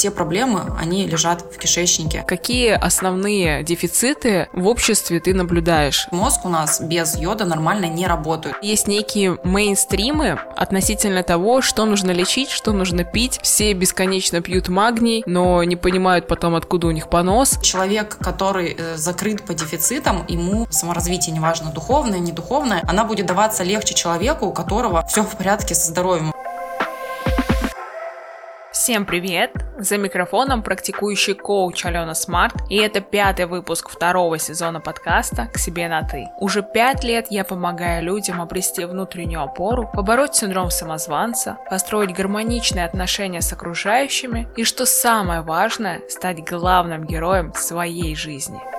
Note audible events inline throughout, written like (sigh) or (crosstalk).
все проблемы, они лежат в кишечнике. Какие основные дефициты в обществе ты наблюдаешь? Мозг у нас без йода нормально не работает. Есть некие мейнстримы относительно того, что нужно лечить, что нужно пить. Все бесконечно пьют магний, но не понимают потом, откуда у них понос. Человек, который э, закрыт по дефицитам, ему саморазвитие, неважно, духовное, не духовное, она будет даваться легче человеку, у которого все в порядке со здоровьем. Всем привет! За микрофоном практикующий коуч Алена Смарт, и это пятый выпуск второго сезона подкаста «К себе на ты». Уже пять лет я помогаю людям обрести внутреннюю опору, побороть синдром самозванца, построить гармоничные отношения с окружающими и, что самое важное, стать главным героем своей жизни –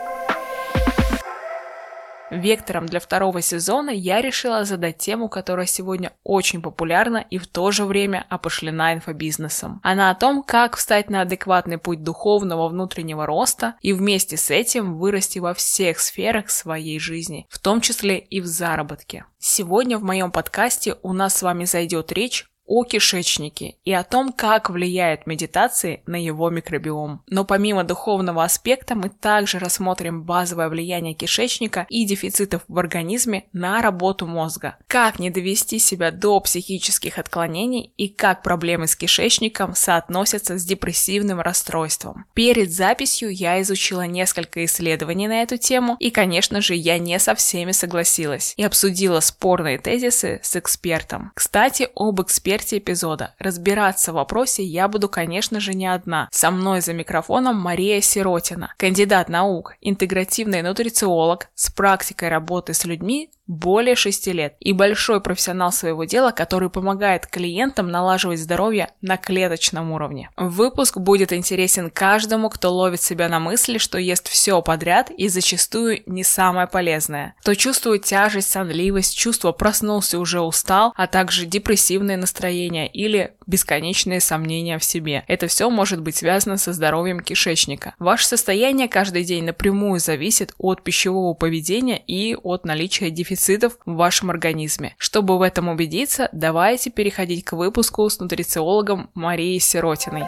Вектором для второго сезона я решила задать тему, которая сегодня очень популярна и в то же время опошлена инфобизнесом. Она о том, как встать на адекватный путь духовного внутреннего роста и вместе с этим вырасти во всех сферах своей жизни, в том числе и в заработке. Сегодня в моем подкасте у нас с вами зайдет речь о кишечнике и о том, как влияет медитации на его микробиом. Но помимо духовного аспекта мы также рассмотрим базовое влияние кишечника и дефицитов в организме на работу мозга, как не довести себя до психических отклонений и как проблемы с кишечником соотносятся с депрессивным расстройством. Перед записью я изучила несколько исследований на эту тему и, конечно же, я не со всеми согласилась и обсудила спорные тезисы с экспертом. Кстати, об эксперте смерти эпизода. Разбираться в вопросе я буду, конечно же, не одна. Со мной за микрофоном Мария Сиротина, кандидат наук, интегративный нутрициолог с практикой работы с людьми более 6 лет и большой профессионал своего дела, который помогает клиентам налаживать здоровье на клеточном уровне. Выпуск будет интересен каждому, кто ловит себя на мысли, что ест все подряд и зачастую не самое полезное. Кто чувствует тяжесть, сонливость, чувство проснулся уже устал, а также депрессивное настроение или бесконечные сомнения в себе. Это все может быть связано со здоровьем кишечника. Ваше состояние каждый день напрямую зависит от пищевого поведения и от наличия дефицита пестицидов в вашем организме. Чтобы в этом убедиться, давайте переходить к выпуску с нутрициологом Марией Сиротиной.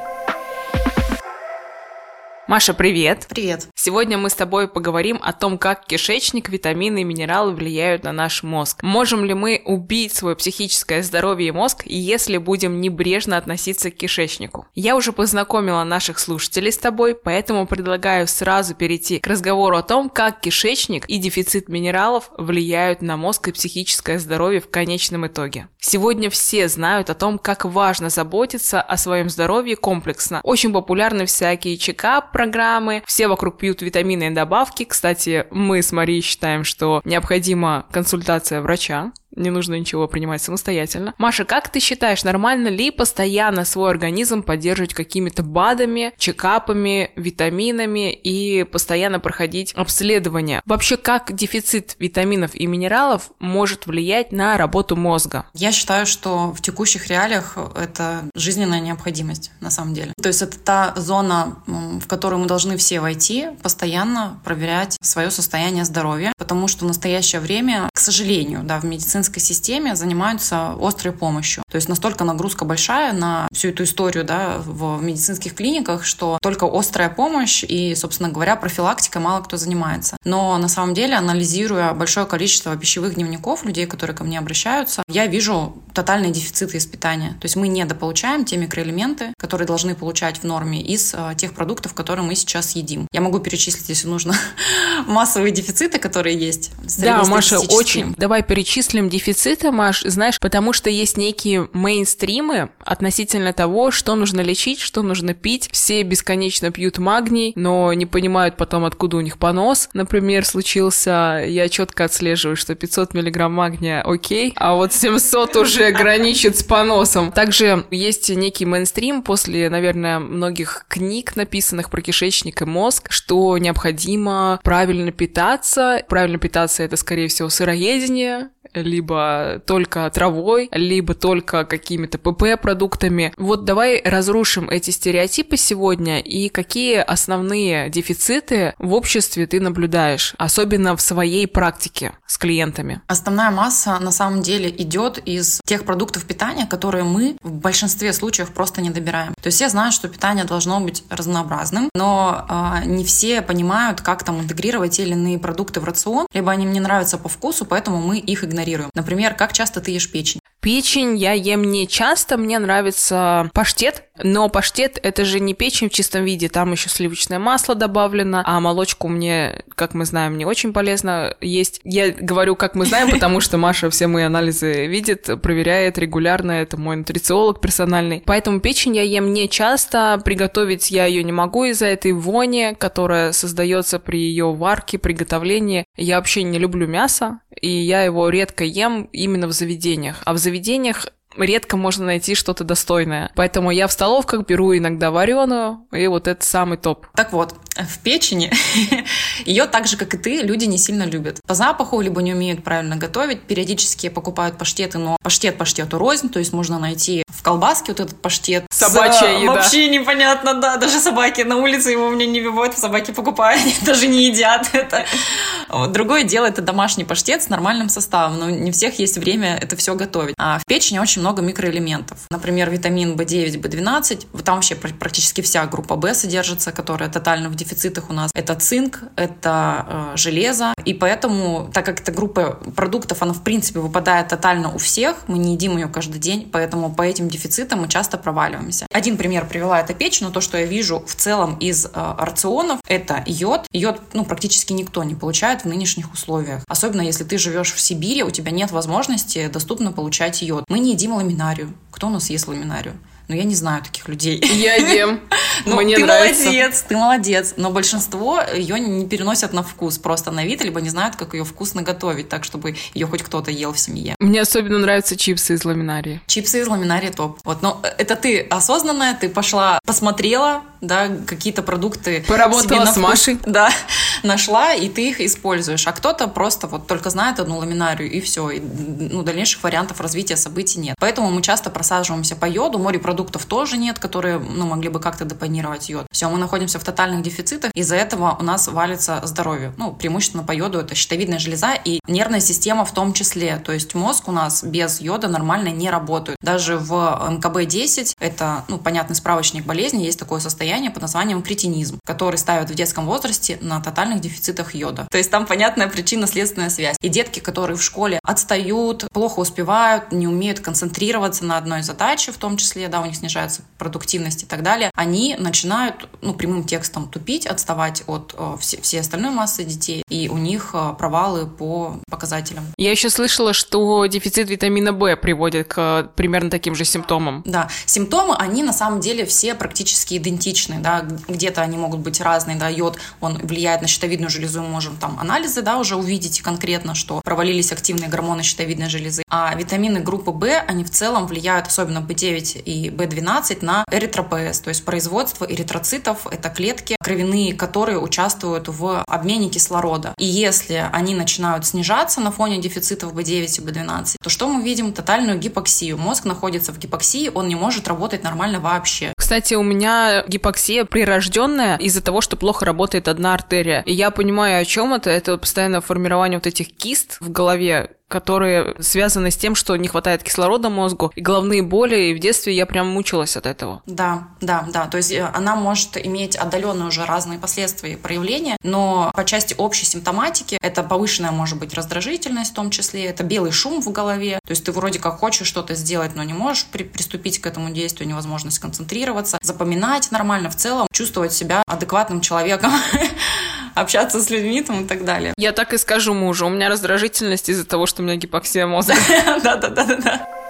Маша, привет! Привет! Сегодня мы с тобой поговорим о том, как кишечник, витамины и минералы влияют на наш мозг. Можем ли мы убить свое психическое здоровье и мозг, если будем небрежно относиться к кишечнику? Я уже познакомила наших слушателей с тобой, поэтому предлагаю сразу перейти к разговору о том, как кишечник и дефицит минералов влияют на мозг и психическое здоровье в конечном итоге. Сегодня все знают о том, как важно заботиться о своем здоровье комплексно. Очень популярны всякие чекап, программы, все вокруг пьют витаминные добавки. Кстати, мы с Марией считаем, что необходима консультация врача, не нужно ничего принимать самостоятельно. Маша, как ты считаешь, нормально ли постоянно свой организм поддерживать какими-то БАДами, чекапами, витаминами и постоянно проходить обследование? Вообще, как дефицит витаминов и минералов может влиять на работу мозга? Я считаю, что в текущих реалиях это жизненная необходимость на самом деле. То есть это та зона, в которую мы должны все войти, постоянно проверять свое состояние здоровья, потому что в настоящее время, к сожалению, да, в медицине медицинской системе занимаются острой помощью. То есть настолько нагрузка большая на всю эту историю да, в медицинских клиниках, что только острая помощь и, собственно говоря, профилактика мало кто занимается. Но на самом деле, анализируя большое количество пищевых дневников людей, которые ко мне обращаются, я вижу тотальный дефицит из питания. То есть мы недополучаем те микроэлементы, которые должны получать в норме из э, тех продуктов, которые мы сейчас едим. Я могу перечислить, если нужно, (laughs) массовые дефициты, которые есть. Да, Маша, очень. Давай перечислим дефицита, Маш, знаешь, потому что есть некие мейнстримы относительно того, что нужно лечить, что нужно пить. Все бесконечно пьют магний, но не понимают потом, откуда у них понос. Например, случился, я четко отслеживаю, что 500 миллиграмм магния окей, а вот 700 уже граничит с поносом. Также есть некий мейнстрим после, наверное, многих книг, написанных про кишечник и мозг, что необходимо правильно питаться. Правильно питаться — это, скорее всего, сыроедение, либо только травой, либо только какими-то ПП-продуктами. Вот давай разрушим эти стереотипы сегодня и какие основные дефициты в обществе ты наблюдаешь, особенно в своей практике с клиентами? Основная масса на самом деле идет из тех продуктов питания, которые мы в большинстве случаев просто не добираем. То есть я знаю, что питание должно быть разнообразным, но э, не все понимают, как там интегрировать те или иные продукты в рацион, либо они мне нравятся по вкусу, поэтому мы их. Например, как часто ты ешь печень? Печень я ем не часто, мне нравится паштет, но паштет это же не печень в чистом виде, там еще сливочное масло добавлено, а молочку мне, как мы знаем, не очень полезно есть. Я говорю, как мы знаем, потому что Маша все мои анализы видит, проверяет регулярно, это мой нутрициолог персональный. Поэтому печень я ем не часто, приготовить я ее не могу из-за этой вони, которая создается при ее варке, приготовлении. Я вообще не люблю мясо, и я его редко ем именно в заведениях. А в заведениях редко можно найти что-то достойное. Поэтому я в столовках беру иногда вареную, и вот это самый топ. Так вот, в печени (laughs) ее так же, как и ты, люди не сильно любят. По запаху, либо не умеют правильно готовить, периодически покупают паштеты, но паштет паштету рознь, то есть можно найти в колбаске вот этот паштет. Собачья с, еда. Вообще непонятно, да, даже собаки на улице его мне не бывают, собаки покупают, (laughs) они даже не едят это. Вот. Другое дело, это домашний паштет с нормальным составом, но не всех есть время это все готовить. А в печени очень много микроэлементов. Например, витамин В9, В12, там вообще практически вся группа В содержится, которая тотально в дефицитах у нас. Это цинк, это э, железо, и поэтому, так как эта группа продуктов, она в принципе выпадает тотально у всех, мы не едим ее каждый день, поэтому по этим дефицитам мы часто проваливаемся. Один пример привела это печь, но то, что я вижу в целом из э, рационов, это йод. Йод, ну, практически никто не получает в нынешних условиях. Особенно если ты живешь в Сибири, у тебя нет возможности доступно получать йод. Мы не едим ламинарию. Кто у нас ест ламинарию? Но я не знаю таких людей. Я ем. (laughs) Ну, Мне ты нравится. молодец, ты молодец. Но большинство ее не переносят на вкус, просто на вид, либо не знают, как ее вкусно готовить, так, чтобы ее хоть кто-то ел в семье. Мне особенно нравятся чипсы из ламинарии. Чипсы из ламинарии топ. Вот, но это ты осознанная, ты пошла, посмотрела, да, какие-то продукты. Поработала себе на с вкус, Машей. Да, нашла, и ты их используешь. А кто-то просто вот только знает одну ламинарию, и все. И, ну, дальнейших вариантов развития событий нет. Поэтому мы часто просаживаемся по йоду. Морепродуктов тоже нет, которые, ну, могли бы как-то депонировать йод. Все, мы находимся в тотальных дефицитах. Из-за этого у нас валится здоровье. Ну, преимущественно по йоду это щитовидная железа и нервная система в том числе. То есть мозг у нас без йода нормально не работает. Даже в МКБ-10, это, ну, понятный справочник болезни, есть такое состояние под названием кретинизм, который ставят в детском возрасте на тотальных дефицитах йода. То есть там понятная причинно-следственная связь. И детки, которые в школе отстают, плохо успевают, не умеют концентрироваться на одной задаче, в том числе, да, у них снижается продуктивность и так далее, они начинают, ну, прямым текстом тупить, отставать от э, все, всей остальной массы детей, и у них э, провалы по показателям. Я еще слышала, что дефицит витамина В приводит к э, примерно таким же симптомам. Да, симптомы, они на самом деле все практически идентичны, да, где-то они могут быть разные, да, йод, он влияет на щитовидную железу, мы можем там анализы, да, уже увидеть конкретно, что провалились активные гормоны щитовидной железы, а витамины группы В, они в целом влияют, особенно B9 и B12, на эритропоэз, то есть производство эритроцитов, это клетки кровяные, которые участвуют в обмене кислорода. И если они начинают снижаться на фоне дефицитов B9 и B12, то что мы видим? Тотальную гипоксию. Мозг находится в гипоксии, он не может работать нормально вообще. Кстати, у меня гипоксия прирожденная из-за того, что плохо работает одна артерия. И я понимаю, о чем это. Это постоянное формирование вот этих кист в голове, которые связаны с тем, что не хватает кислорода мозгу, и головные боли, и в детстве я прям мучилась от этого. Да, да, да. То есть э, она может иметь отдаленные уже разные последствия и проявления, но по части общей симптоматики это повышенная может быть раздражительность в том числе, это белый шум в голове. То есть ты вроде как хочешь что-то сделать, но не можешь при приступить к этому действию, невозможность концентрироваться, запоминать нормально, в целом чувствовать себя адекватным человеком. (laughs) общаться с людьми там и так далее. Я так и скажу мужу, у меня раздражительность из-за того, что у меня гипоксия мозга. (laughs) Да-да-да-да.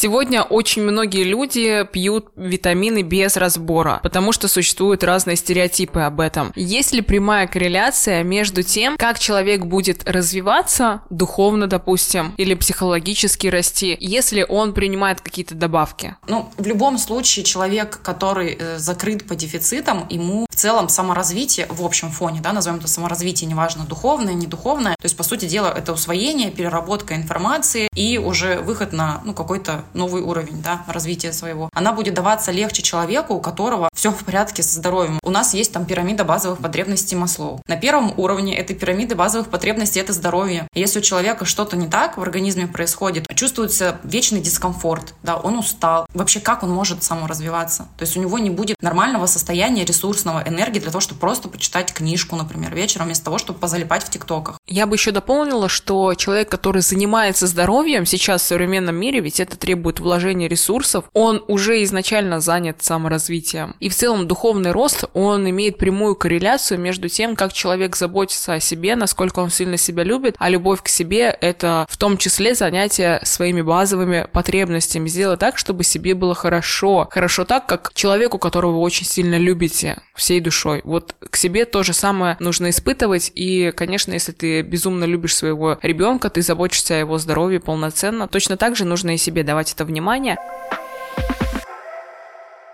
Сегодня очень многие люди пьют витамины без разбора, потому что существуют разные стереотипы об этом. Есть ли прямая корреляция между тем, как человек будет развиваться духовно, допустим, или психологически расти, если он принимает какие-то добавки? Ну, в любом случае, человек, который э, закрыт по дефицитам, ему в целом саморазвитие в общем фоне, да, назовем это саморазвитие, неважно, духовное, не духовное, то есть, по сути дела, это усвоение, переработка информации и уже выход на, ну, какой-то новый уровень, да, развития своего. Она будет даваться легче человеку, у которого все в порядке со здоровьем. У нас есть там пирамида базовых потребностей Маслоу. На первом уровне этой пирамиды базовых потребностей это здоровье. Если у человека что-то не так в организме происходит, чувствуется вечный дискомфорт, да, он устал. Вообще, как он может саморазвиваться? То есть у него не будет нормального состояния ресурсного энергии для того, чтобы просто почитать книжку, например, вечером, вместо того, чтобы позалипать в ТикТоках. Я бы еще дополнила, что человек, который занимается здоровьем сейчас в современном мире, ведь это требует вложения ресурсов, он уже изначально занят саморазвитием. И в целом духовный рост, он имеет прямую корреляцию между тем, как человек заботится о себе, насколько он сильно себя любит, а любовь к себе — это в том числе занятие своими базовыми потребностями. Сделать так, чтобы себе было хорошо. Хорошо так, как человеку, которого вы очень сильно любите всей душой. Вот к себе то же самое нужно испытывать. И, конечно, если ты безумно любишь своего ребенка, ты заботишься о его здоровье полноценно, точно так же нужно и себе давать это внимание.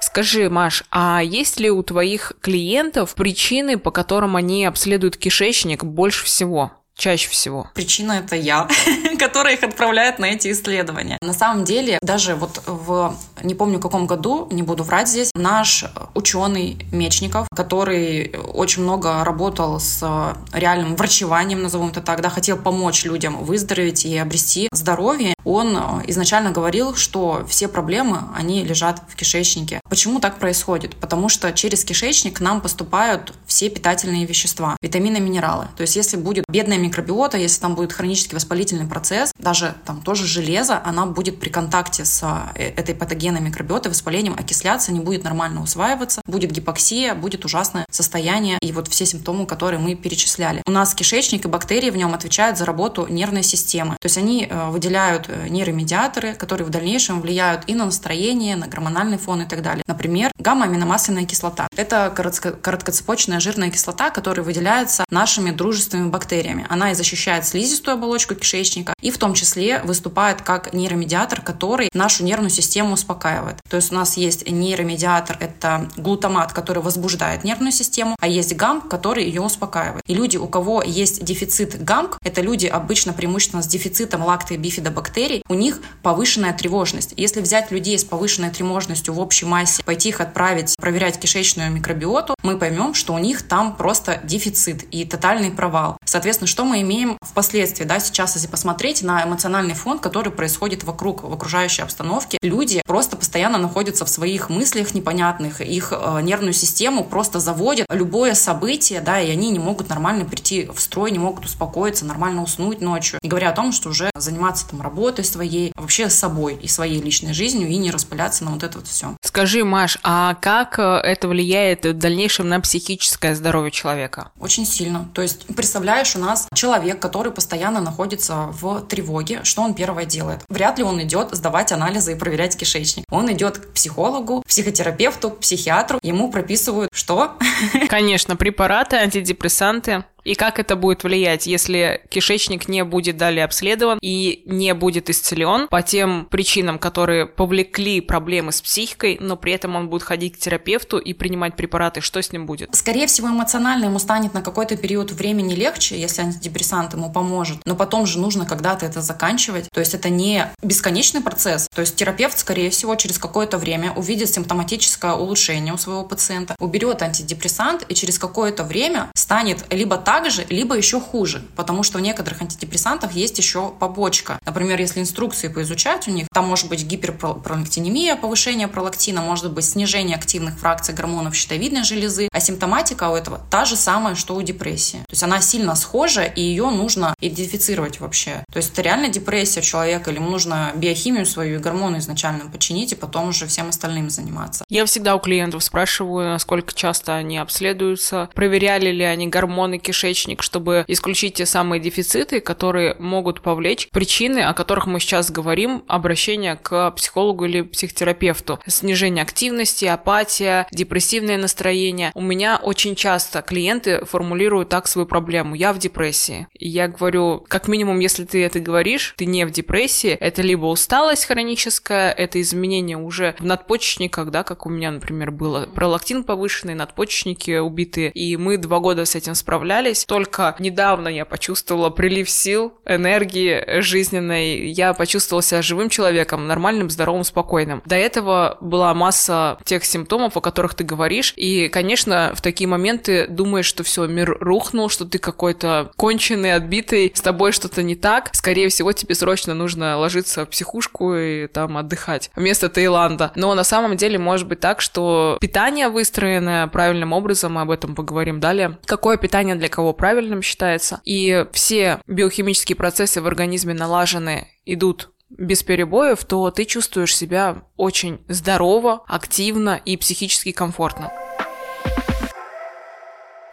Скажи, Маш, а есть ли у твоих клиентов причины, по которым они обследуют кишечник больше всего? чаще всего? Причина это я, (laughs) которая их отправляет на эти исследования. На самом деле, даже вот в, не помню каком году, не буду врать здесь, наш ученый Мечников, который очень много работал с реальным врачеванием, назовем это так, да, хотел помочь людям выздороветь и обрести здоровье, он изначально говорил, что все проблемы, они лежат в кишечнике. Почему так происходит? Потому что через кишечник к нам поступают все питательные вещества, витамины, минералы. То есть если будет бедная микробиота, если там будет хронический воспалительный процесс, даже там тоже железо, она будет при контакте с э, этой патогенной микробиотой, воспалением окисляться, не будет нормально усваиваться, будет гипоксия, будет ужасное состояние и вот все симптомы, которые мы перечисляли. У нас кишечник и бактерии в нем отвечают за работу нервной системы. То есть они э, выделяют э, нейромедиаторы, которые в дальнейшем влияют и на настроение, на гормональный фон и так далее. Например, гамма-аминомасляная кислота. Это короткоцепочная жирная кислота, которая выделяется нашими дружественными бактериями она и защищает слизистую оболочку кишечника, и в том числе выступает как нейромедиатор, который нашу нервную систему успокаивает. То есть у нас есть нейромедиатор, это глутамат, который возбуждает нервную систему, а есть гамк, который ее успокаивает. И люди, у кого есть дефицит гамк, это люди обычно преимущественно с дефицитом лакты бифидобактерий, у них повышенная тревожность. Если взять людей с повышенной тревожностью в общей массе, пойти их отправить проверять кишечную микробиоту, мы поймем, что у них там просто дефицит и тотальный провал. Соответственно, что мы имеем впоследствии, да, сейчас, если посмотреть на эмоциональный фон, который происходит вокруг, в окружающей обстановке, люди просто постоянно находятся в своих мыслях непонятных, их э, нервную систему просто заводят любое событие, да, и они не могут нормально прийти в строй, не могут успокоиться, нормально уснуть ночью, не говоря о том, что уже заниматься там работой своей, вообще собой и своей личной жизнью и не распыляться на вот это вот все. Скажи, Маш, а как э, это влияет в дальнейшем на психическое здоровье человека? Очень сильно. То есть, представляешь, у нас человек, который постоянно находится в тревоге, что он первое делает? Вряд ли он идет сдавать анализы и проверять кишечник. Он идет к психологу, психотерапевту, психиатру, ему прописывают что? (laughs) Конечно, препараты, антидепрессанты. И как это будет влиять, если кишечник не будет далее обследован и не будет исцелен по тем причинам, которые повлекли проблемы с психикой, но при этом он будет ходить к терапевту и принимать препараты, что с ним будет? Скорее всего, эмоционально ему станет на какой-то период времени легче, если антидепрессант ему поможет, но потом же нужно когда-то это заканчивать. То есть это не бесконечный процесс. То есть терапевт, скорее всего, через какое-то время увидит симптоматическое улучшение у своего пациента, уберет антидепрессант и через какое-то время станет либо так, же, либо еще хуже, потому что у некоторых антидепрессантов есть еще побочка. Например, если инструкции поизучать у них, там может быть гиперпролактинемия, повышение пролактина, может быть снижение активных фракций гормонов щитовидной железы, а симптоматика у этого та же самая, что у депрессии. То есть она сильно схожа, и ее нужно идентифицировать вообще. То есть это реально депрессия человека, или ему нужно биохимию свою и гормоны изначально починить, и потом уже всем остальным заниматься. Я всегда у клиентов спрашиваю, насколько часто они обследуются, проверяли ли они гормоны кишечника, кишечник, чтобы исключить те самые дефициты, которые могут повлечь причины, о которых мы сейчас говорим, обращение к психологу или психотерапевту. Снижение активности, апатия, депрессивное настроение. У меня очень часто клиенты формулируют так свою проблему. Я в депрессии. И я говорю, как минимум, если ты это говоришь, ты не в депрессии, это либо усталость хроническая, это изменение уже в надпочечниках, да, как у меня, например, было. Пролактин повышенный, надпочечники убитые, и мы два года с этим справлялись. Только недавно я почувствовала прилив сил, энергии жизненной. Я почувствовала себя живым человеком, нормальным, здоровым, спокойным. До этого была масса тех симптомов, о которых ты говоришь, и, конечно, в такие моменты думаешь, что все, мир рухнул, что ты какой-то конченый, отбитый, с тобой что-то не так. Скорее всего, тебе срочно нужно ложиться в психушку и там отдыхать вместо Таиланда. Но на самом деле может быть так, что питание выстроенное правильным образом, мы об этом поговорим далее. Какое питание для кого правильным считается? И все биохимические процессы в организме налажены, идут без перебоев, то ты чувствуешь себя очень здорово, активно и психически комфортно.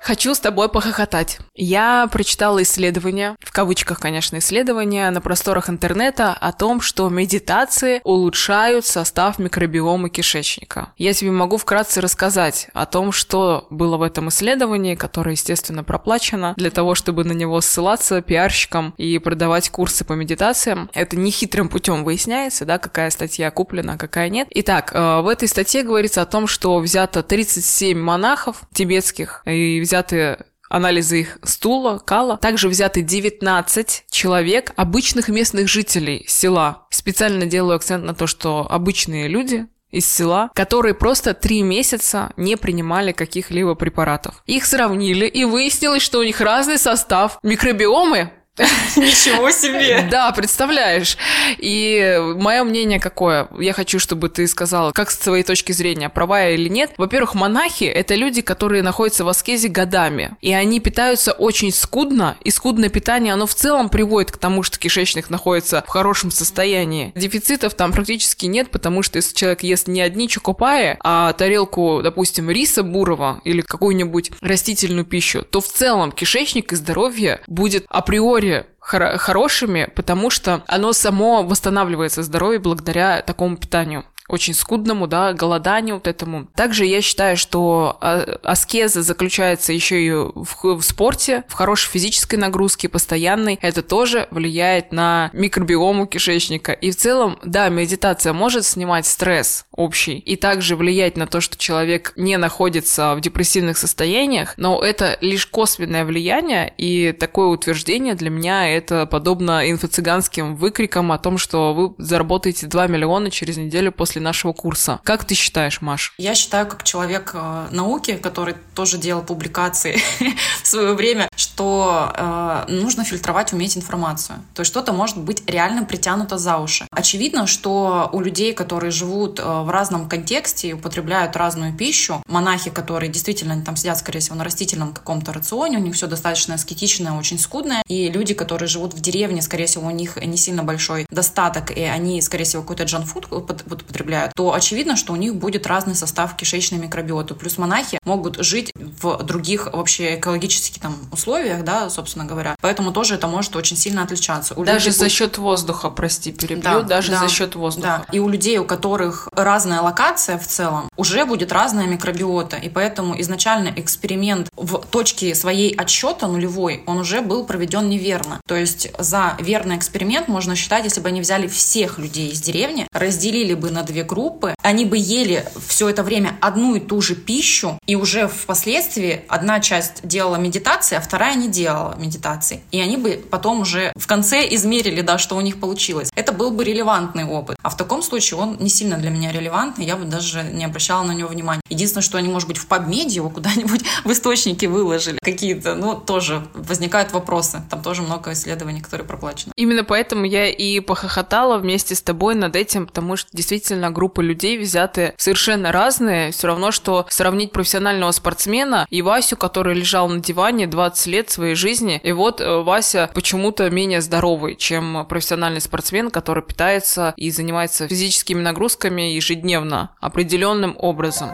Хочу с тобой похохотать. Я прочитала исследование, в кавычках, конечно, исследование на просторах интернета о том, что медитации улучшают состав микробиома кишечника. Я тебе могу вкратце рассказать о том, что было в этом исследовании, которое, естественно, проплачено для того, чтобы на него ссылаться пиарщикам и продавать курсы по медитациям. Это не хитрым путем выясняется, да, какая статья куплена, а какая нет. Итак, э, в этой статье говорится о том, что взято 37 монахов тибетских и взяты анализы их стула, кала. Также взяты 19 человек, обычных местных жителей села. Специально делаю акцент на то, что обычные люди, из села, которые просто три месяца не принимали каких-либо препаратов. Их сравнили, и выяснилось, что у них разный состав микробиомы (laughs) Ничего себе! Да, представляешь. И мое мнение какое? Я хочу, чтобы ты сказала, как с твоей точки зрения, права или нет. Во-первых, монахи — это люди, которые находятся в аскезе годами. И они питаются очень скудно, и скудное питание, оно в целом приводит к тому, что кишечник находится в хорошем состоянии. Дефицитов там практически нет, потому что если человек ест не одни чокопаи, а тарелку, допустим, риса бурого или какую-нибудь растительную пищу, то в целом кишечник и здоровье будет априори хор- хорошими, потому что оно само восстанавливается здоровье благодаря такому питанию очень скудному, да, голоданию вот этому. Также я считаю, что а, аскеза заключается еще и в, в спорте, в хорошей физической нагрузке, постоянной. Это тоже влияет на микробиому кишечника. И в целом, да, медитация может снимать стресс общий и также влиять на то, что человек не находится в депрессивных состояниях, но это лишь косвенное влияние, и такое утверждение для меня это подобно инфо-цыганским выкрикам о том, что вы заработаете 2 миллиона через неделю после нашего курса. Как ты считаешь, Маш? Я считаю, как человек э, науки, который тоже делал публикации (laughs) в свое время, что э, нужно фильтровать, уметь информацию. То есть что-то может быть реально притянуто за уши. Очевидно, что у людей, которые живут э, в разном контексте и употребляют разную пищу, монахи, которые действительно там сидят, скорее всего, на растительном каком-то рационе, у них все достаточно аскетичное, очень скудное, и люди, которые живут в деревне, скорее всего, у них не сильно большой достаток, и они, скорее всего, какой-то джанфуд употребляют, то очевидно, что у них будет разный состав кишечной микробиоты. Плюс монахи могут жить в других вообще экологических там условиях, да, собственно говоря. Поэтому тоже это может очень сильно отличаться. У даже за будет... счет воздуха, прости, перебью, да, даже да, за счет воздуха. Да. И у людей, у которых разная локация в целом, уже будет разная микробиота. И поэтому изначально эксперимент в точке своей отсчета нулевой, он уже был проведен неверно. То есть за верный эксперимент можно считать, если бы они взяли всех людей из деревни, разделили бы на две группы, они бы ели все это время одну и ту же пищу, и уже впоследствии одна часть делала медитации, а вторая не делала медитации. И они бы потом уже в конце измерили, да, что у них получилось. Это был бы релевантный опыт. А в таком случае он не сильно для меня релевантный, я бы даже не обращала на него внимания. Единственное, что они, может быть, в PubMed его куда-нибудь (laughs) в источнике выложили какие-то, ну, тоже возникают вопросы. Там тоже много исследований, которые проплачены. Именно поэтому я и похохотала вместе с тобой над этим, потому что действительно группы людей взяты совершенно разные. Все равно, что сравнить профессионального спортсмена и Васю, который лежал на диване 20 лет своей жизни, и вот э, Вася почему-то менее здоровый, чем профессиональный спортсмен, который питается и занимается физическими нагрузками ежедневно определенным образом.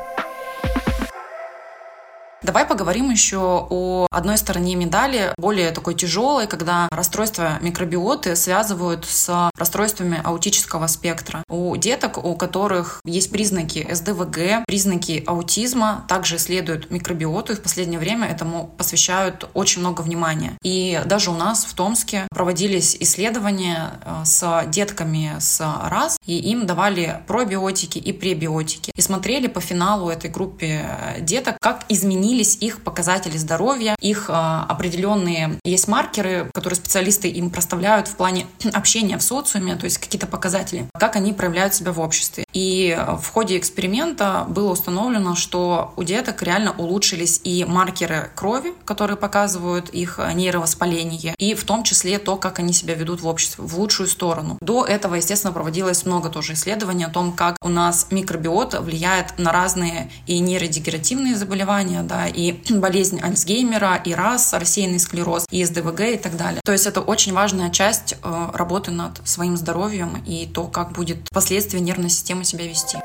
Давай поговорим еще о одной стороне медали, более такой тяжелой, когда расстройства микробиоты связывают с расстройствами аутического спектра. У деток, у которых есть признаки СДВГ, признаки аутизма, также исследуют микробиоту, и в последнее время этому посвящают очень много внимания. И даже у нас в Томске проводились исследования э, с детками с РАС, и им давали пробиотики и пребиотики. И смотрели по финалу этой группе э, деток, как изменились их показатели здоровья, их э, определенные есть маркеры, которые специалисты им проставляют в плане (clears throat) общения в социуме, то есть какие-то показатели, как они проявляют себя в обществе. И в ходе эксперимента было установлено, что у деток реально улучшились и маркеры крови, которые показывают их нейровоспаление, и в том числе то, как они себя ведут в обществе, в лучшую сторону. До этого, естественно, проводилось много тоже исследований о том, как у нас микробиота влияет на разные и нейродегенеративные заболевания, да, и (clears throat) болезнь Альцгеймера, и РАС, рассеянный склероз, и СДВГ и так далее. То есть это очень важная часть э, работы над своим здоровьем и то, как будет впоследствии нервная система себя вести.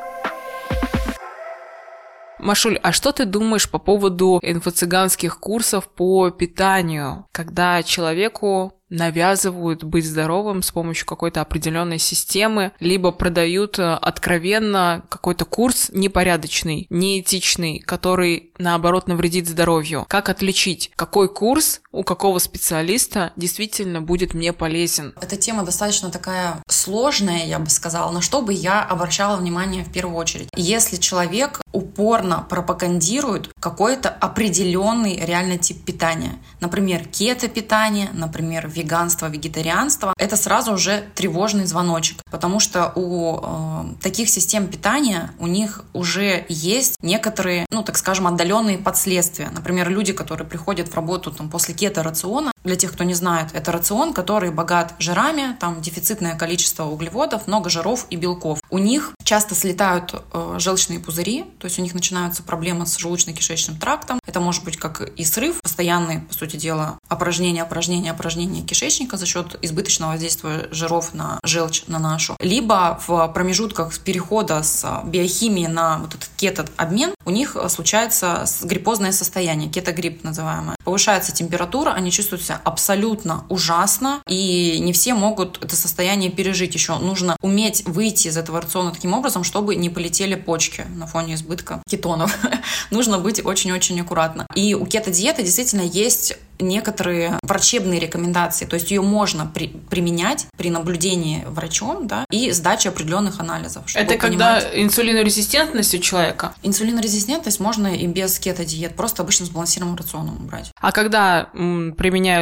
Машуль, а что ты думаешь по поводу инфо-цыганских курсов по питанию, когда человеку навязывают быть здоровым с помощью какой-то определенной системы, либо продают э, откровенно какой-то курс непорядочный, неэтичный, который, наоборот, навредит здоровью. Как отличить, какой курс у какого специалиста действительно будет мне полезен? Эта тема достаточно такая сложная, я бы сказала, на что бы я обращала внимание в первую очередь. Если человек упорно пропагандирует какой-то определенный реально тип питания, например, кето-питание, например, веганство, вегетарианство, это сразу уже тревожный звоночек, потому что у э, таких систем питания у них уже есть некоторые, ну так скажем, отдаленные последствия. Например, люди, которые приходят в работу там, после кето-рациона, для тех, кто не знает, это рацион, который богат жирами, там дефицитное количество углеводов, много жиров и белков. У них часто слетают э, желчные пузыри, то есть у них начинаются проблемы с желудочно-кишечным трактом. Это может быть как и срыв, постоянный, по сути дела, опорожнение, опорожнение, опорожнение кишечника за счет избыточного воздействия жиров на желчь, на нашу. Либо в промежутках перехода с биохимии на вот этот кето-обмен у них случается гриппозное состояние, кетогрипп называемое. Повышается температура, они чувствуют себя абсолютно ужасно, и не все могут это состояние пережить еще. Нужно уметь выйти из этого рациона таким образом, чтобы не полетели почки на фоне избытка кетонов. (laughs) Нужно быть очень-очень аккуратно. И у кето-диеты действительно есть некоторые врачебные рекомендации, то есть ее можно при, применять при наблюдении врачом, да, и сдаче определенных анализов. Это когда понимать... инсулинорезистентность у человека? Инсулинорезистентность можно и без кето-диет, просто обычно сбалансированным рационом брать. А когда м,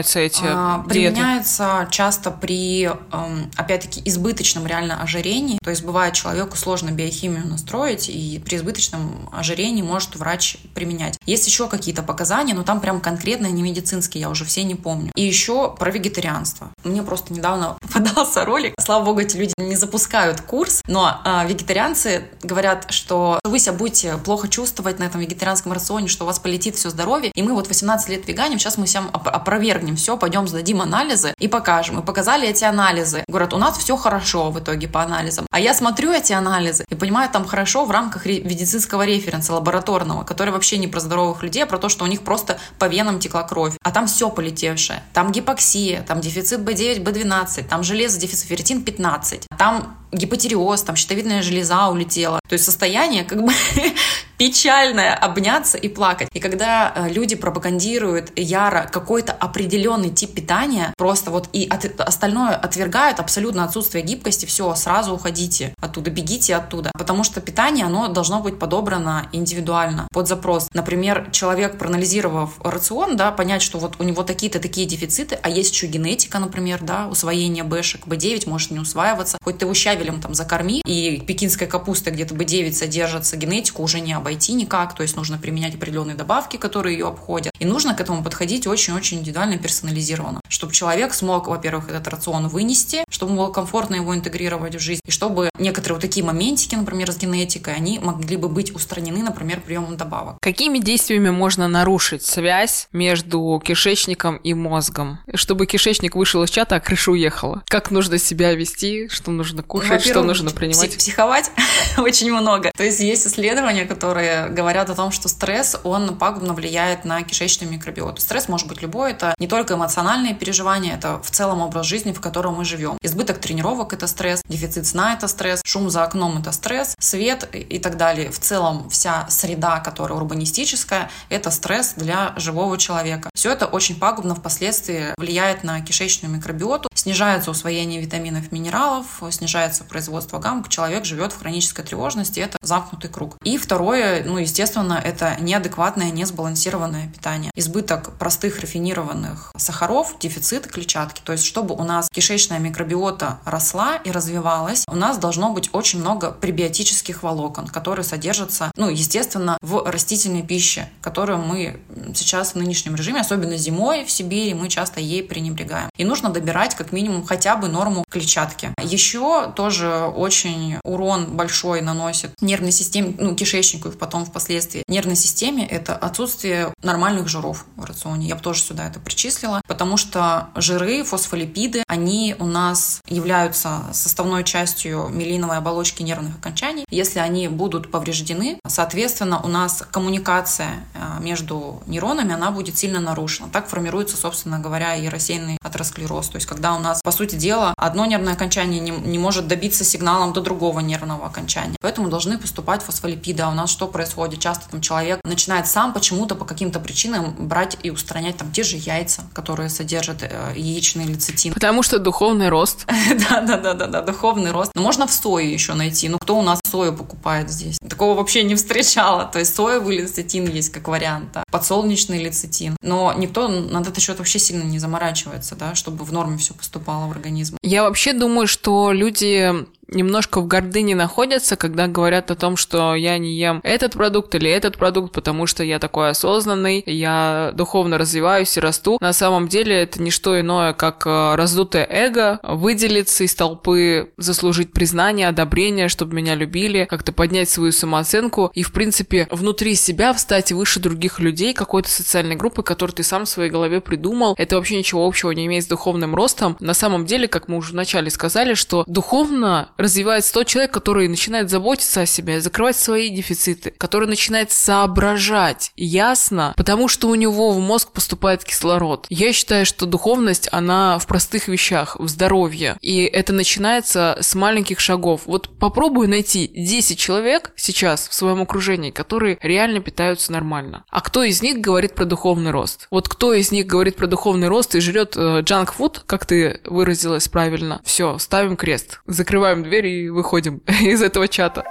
применяются эти а, диеты? Применяются часто при, эм, опять-таки, избыточном реально ожирении, то есть бывает человеку сложно биохимию настроить, и при избыточном ожирении может врач применять. Есть еще какие-то показания, но там прям конкретно не медицинские я уже все не помню. И еще про вегетарианство. Мне просто недавно (laughs) попадался ролик. Слава богу, эти люди не запускают курс, но э, вегетарианцы говорят, что вы себя будете плохо чувствовать на этом вегетарианском рационе, что у вас полетит все здоровье, и мы вот 18 лет веганим, сейчас мы всем опровергнем все, пойдем сдадим анализы и покажем. И показали эти анализы. Говорят, у нас все хорошо в итоге по анализам. А я смотрю эти анализы и понимаю, там хорошо в рамках медицинского референса лабораторного, который вообще не про здоровых людей, а про то, что у них просто по венам текла кровь. А там все полетевшее. Там гипоксия, там дефицит B9, B12, там железо, дефицит ферритин 15, там гипотереоз, там щитовидная железа улетела. То есть состояние как бы (laughs) печальное обняться и плакать. И когда э, люди пропагандируют яро какой-то определенный тип питания, просто вот и от, остальное отвергают, абсолютно отсутствие гибкости, все, сразу уходите оттуда, бегите оттуда. Потому что питание, оно должно быть подобрано индивидуально, под запрос. Например, человек, проанализировав рацион, да, понять, что вот у него такие-то такие дефициты, а есть еще генетика, например, да, усвоение бэшек, B9 может не усваиваться, хоть ты его щавелем там закорми, и пекинская капуста где-то B9 содержится, генетику уже не обойти обойти никак, то есть нужно применять определенные добавки, которые ее обходят. И нужно к этому подходить очень-очень индивидуально персонализированно, чтобы человек смог, во-первых, этот рацион вынести, чтобы было комфортно его интегрировать в жизнь, и чтобы некоторые вот такие моментики, например, с генетикой, они могли бы быть устранены, например, приемом добавок. Какими действиями можно нарушить связь между кишечником и мозгом, чтобы кишечник вышел из чата, а крыша уехала? Как нужно себя вести, что нужно кушать, что нужно принимать? Психовать (laughs) очень много. То есть есть исследования, которые которые говорят о том, что стресс, он пагубно влияет на кишечную микробиоту. Стресс может быть любой, это не только эмоциональные переживания, это в целом образ жизни, в котором мы живем. Избыток тренировок – это стресс, дефицит сна – это стресс, шум за окном – это стресс, свет и так далее. В целом вся среда, которая урбанистическая, это стресс для живого человека. Все это очень пагубно впоследствии влияет на кишечную микробиоту, снижается усвоение витаминов, минералов, снижается производство гамма, человек живет в хронической тревожности, это замкнутый круг. И второе, ну, естественно, это неадекватное, несбалансированное питание. Избыток простых рафинированных сахаров, дефицит клетчатки. То есть, чтобы у нас кишечная микробиота росла и развивалась, у нас должно быть очень много пребиотических волокон, которые содержатся, ну, естественно, в растительной пище, которую мы сейчас в нынешнем режиме, особенно зимой в Сибири, мы часто ей пренебрегаем. И нужно добирать как минимум хотя бы норму клетчатки. Еще тоже очень урон большой наносит нервной системе, ну, кишечнику и потом впоследствии нервной системе, это отсутствие нормальных жиров в рационе. Я бы тоже сюда это причислила, потому что жиры, фосфолипиды, они у нас являются составной частью мелиновой оболочки нервных окончаний. Если они будут повреждены, соответственно, у нас коммуникация э, между нейронами, она будет сильно нарушена. Так формируется, собственно говоря, и рассеянный атеросклероз. То есть, когда у нас, по сути дела, одно нервное окончание не, не может добиться сигналом до другого нервного окончания. Поэтому должны поступать фосфолипиды. А у нас что происходит? Часто там человек начинает сам почему-то по каким-то причинам брать и устранять там те же яйца, которые содержат э, яичный лецитин. Потому что духовный рост. (laughs) Да, да, да, да, да, духовный рост. Но можно в сое еще найти. Ну, кто у нас сою покупает здесь? Такого вообще не встречала. То есть соевый лецитин есть как вариант, да. подсолнечный лецитин. Но никто на этот счет вообще сильно не заморачивается, да, чтобы в норме все поступало в организм. Я вообще думаю, что люди немножко в гордыне находятся, когда говорят о том, что я не ем этот продукт или этот продукт, потому что я такой осознанный, я духовно развиваюсь и расту. На самом деле это не что иное, как э, раздутое эго, выделиться из толпы, заслужить признание, одобрение, чтобы меня любили, как-то поднять свою самооценку и, в принципе, внутри себя встать выше других людей, какой-то социальной группы, которую ты сам в своей голове придумал. Это вообще ничего общего не имеет с духовным ростом. На самом деле, как мы уже вначале сказали, что духовно развивается тот человек, который начинает заботиться о себе, закрывать свои дефициты, который начинает соображать ясно, потому что у него в мозг поступает кислород. Я считаю, что духовность, она в простых вещах, в здоровье. И это начинается с маленьких шагов. Вот попробуй найти 10 человек сейчас в своем окружении, которые реально питаются нормально. А кто из них говорит про духовный рост? Вот кто из них говорит про духовный рост и жрет э, джанк-фуд, как ты выразилась правильно? Все, ставим крест. Закрываем дверь и выходим (laughs) из этого чата.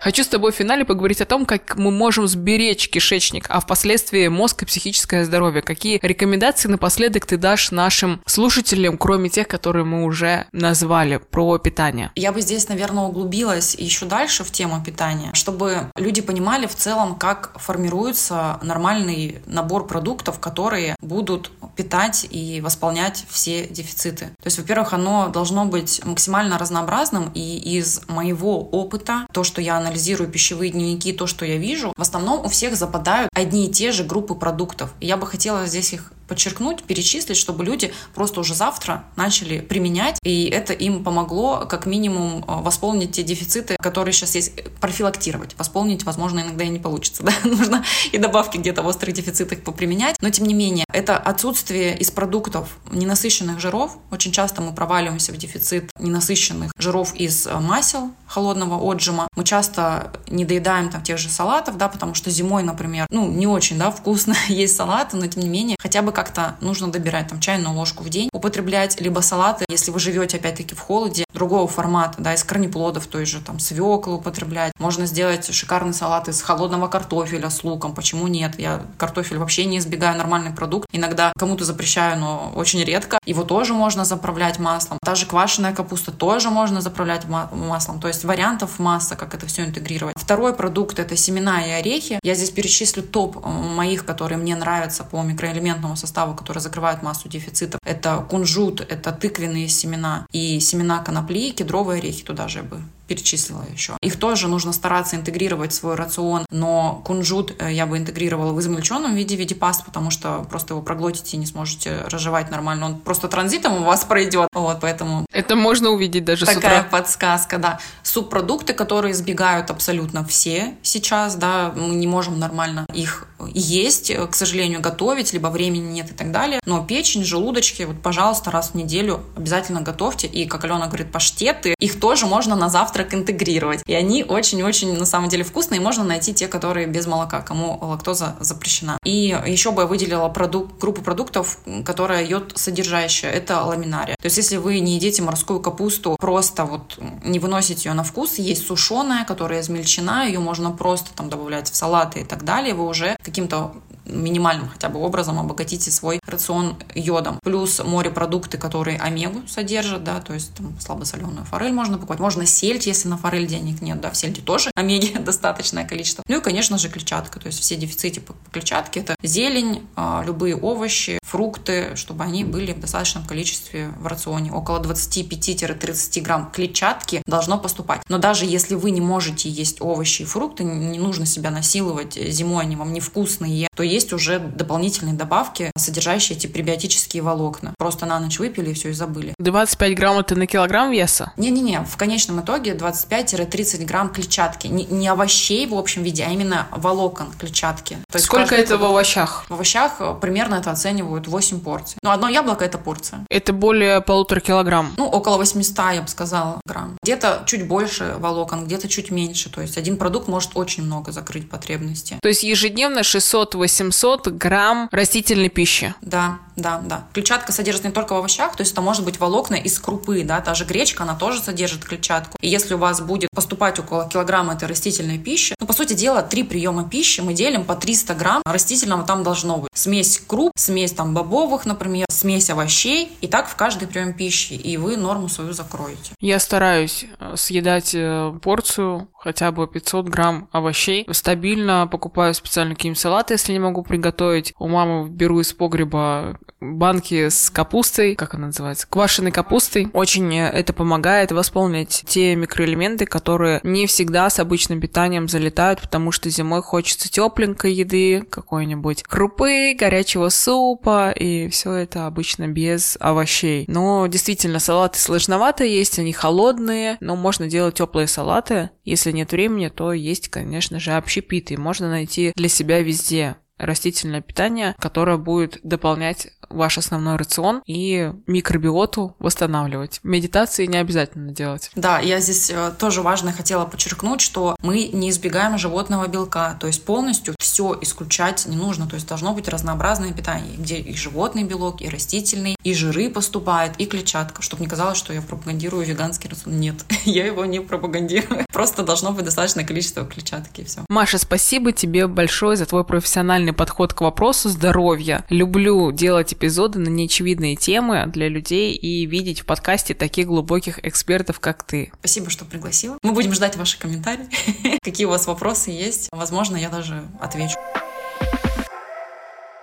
Хочу с тобой в финале поговорить о том, как мы можем сберечь кишечник, а впоследствии мозг и психическое здоровье. Какие рекомендации напоследок ты дашь нашим слушателям, кроме тех, которые мы уже назвали про питание? Я бы здесь, наверное, углубилась еще дальше в тему питания, чтобы люди понимали в целом, как формируется нормальный набор продуктов, которые будут питать и восполнять все дефициты. То есть, во-первых, оно должно быть максимально разнообразным, и из моего опыта, то, что я анализирую пищевые дневники, то, что я вижу, в основном у всех западают одни и те же группы продуктов. И я бы хотела здесь их подчеркнуть, перечислить, чтобы люди просто уже завтра начали применять, и это им помогло как минимум э, восполнить те дефициты, которые сейчас есть, профилактировать. Восполнить, возможно, иногда и не получится, (laughs) да, нужно и добавки где-то в острых дефицитах поприменять, но тем не менее, это отсутствие из продуктов ненасыщенных жиров, очень часто мы проваливаемся в дефицит ненасыщенных жиров из э, масел холодного отжима, мы часто не доедаем там тех же салатов, да, потому что зимой, например, ну, не очень, да, вкусно (laughs) есть салаты, но тем не менее, хотя бы как-то нужно добирать там чайную ложку в день, употреблять либо салаты, если вы живете опять-таки в холоде, другого формата, да, из корнеплодов той же, там, свеклы употреблять. Можно сделать шикарный салат из холодного картофеля с луком, почему нет? Я картофель вообще не избегаю, нормальный продукт. Иногда кому-то запрещаю, но очень редко. Его тоже можно заправлять маслом. Та же квашеная капуста тоже можно заправлять маслом. То есть вариантов масса, как это все интегрировать. Второй продукт — это семена и орехи. Я здесь перечислю топ моих, которые мне нравятся по микроэлементному составу составу, которые закрывают массу дефицитов. Это кунжут, это тыквенные семена и семена конопли, кедровые орехи туда же бы перечислила еще. Их тоже нужно стараться интегрировать в свой рацион, но кунжут э, я бы интегрировала в измельченном виде, в виде паст, потому что просто его проглотите и не сможете разжевать нормально. Он просто транзитом у вас (laughs) пройдет. Вот, поэтому... Это можно увидеть даже Такая с утра. подсказка, да. Субпродукты, которые сбегают абсолютно все сейчас, да, мы не можем нормально их есть, к сожалению, готовить, либо времени нет и так далее. Но печень, желудочки, вот, пожалуйста, раз в неделю обязательно готовьте. И, как Алена говорит, паштеты, их тоже можно на завтрак интегрировать. И они очень-очень, на самом деле, вкусные. Можно найти те, которые без молока, кому лактоза запрещена. И еще бы я выделила продукт, группу продуктов, которая йод содержащая. Это ламинария. То есть, если вы не едите морскую капусту, просто вот не выносите ее на вкус, есть сушеная, которая измельчена, ее можно просто там добавлять в салаты и так далее, вы уже каким-то минимальным хотя бы образом обогатите свой рацион йодом. Плюс морепродукты, которые омегу содержат, да, то есть там, слабосоленую форель можно покупать. Можно сельдь, если на форель денег нет, да, в сельде тоже омеги (laughs) достаточное количество. Ну и, конечно же, клетчатка, то есть все дефициты по клетчатке, это зелень, а, любые овощи, фрукты, чтобы они были в достаточном количестве в рационе. Около 25-30 грамм клетчатки должно поступать. Но даже если вы не можете есть овощи и фрукты, не нужно себя насиловать, зимой они вам невкусные, то есть уже дополнительные добавки, содержащие эти пребиотические волокна. Просто на ночь выпили и все, и забыли. 25 грамм это на килограмм веса? Не-не-не, в конечном итоге 25-30 грамм клетчатки. Не, не овощей в общем виде, а именно волокон клетчатки. То есть Сколько это в овощах? В овощах э, примерно это оценивают 8 порций. Ну, одно яблоко это порция. Это более полутора килограмм? Ну, около 800, я бы сказала, грамм. Где-то чуть больше волокон, где-то чуть меньше. То есть один продукт может очень много закрыть потребности. То есть ежедневно 600-800 грамм растительной пищи? Да, да, да. Клетчатка содержится не только в овощах, то есть это может быть волокна из крупы, да, та же гречка, она тоже содержит клетчатку. И если у вас будет поступать около килограмма этой растительной пищи, ну, по сути дела, три приема пищи мы делим по 300 грамм растительного там должно быть. Смесь круп, смесь там бобовых, например, смесь овощей, и так в каждый прием пищи, и вы норму свою закроете. Я стараюсь э, съедать э, порцию хотя бы 500 грамм овощей. Стабильно покупаю специально какие-нибудь салаты, если не могу приготовить. У мамы беру из погреба банки с капустой, как она называется, квашеной капустой. Очень э, это помогает восполнить те микроэлементы, которые не всегда с обычным питанием залетают, потому что зимой хочется тепленькой еды, какой-нибудь крупы, горячего супа, и все это обычно без овощей. Но действительно, салаты сложновато есть, они холодные, но можно делать теплые салаты. Если нет времени, то есть, конечно же, общепиты. Можно найти для себя везде растительное питание, которое будет дополнять ваш основной рацион и микробиоту восстанавливать. Медитации не обязательно делать. Да, я здесь э, тоже важно хотела подчеркнуть, что мы не избегаем животного белка, то есть полностью все исключать не нужно, то есть должно быть разнообразное питание, где и животный белок, и растительный, и жиры поступают, и клетчатка, чтобы не казалось, что я пропагандирую веганский рацион. Нет, (laughs) я его не пропагандирую. Просто должно быть достаточное количество клетчатки и все. Маша, спасибо тебе большое за твой профессиональный подход к вопросу здоровья. Люблю делать эпизоды на неочевидные темы для людей и видеть в подкасте таких глубоких экспертов, как ты. Спасибо, что пригласила. Мы будем ждать ваши комментарии. (laughs) Какие у вас вопросы есть? Возможно, я даже отвечу.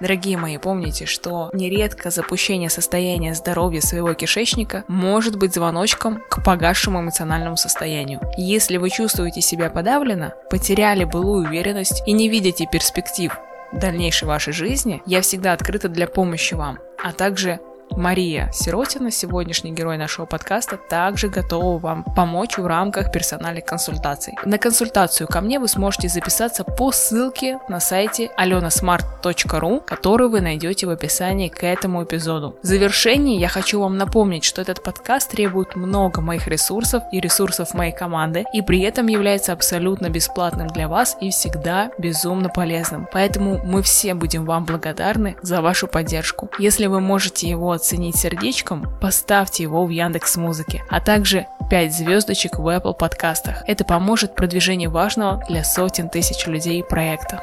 Дорогие мои, помните, что нередко запущение состояния здоровья своего кишечника может быть звоночком к погасшему эмоциональному состоянию. Если вы чувствуете себя подавленно, потеряли былую уверенность и не видите перспектив дальнейшей вашей жизни, я всегда открыта для помощи вам, а также Мария Сиротина, сегодняшний герой нашего подкаста, также готова вам помочь в рамках персональных консультаций. На консультацию ко мне вы сможете записаться по ссылке на сайте alenasmart.ru, который вы найдете в описании к этому эпизоду. В завершении я хочу вам напомнить, что этот подкаст требует много моих ресурсов и ресурсов моей команды, и при этом является абсолютно бесплатным для вас и всегда безумно полезным. Поэтому мы все будем вам благодарны за вашу поддержку. Если вы можете его оценить сердечком, поставьте его в Яндекс Музыке, а также 5 звездочек в Apple подкастах. Это поможет продвижению важного для сотен тысяч людей проекта.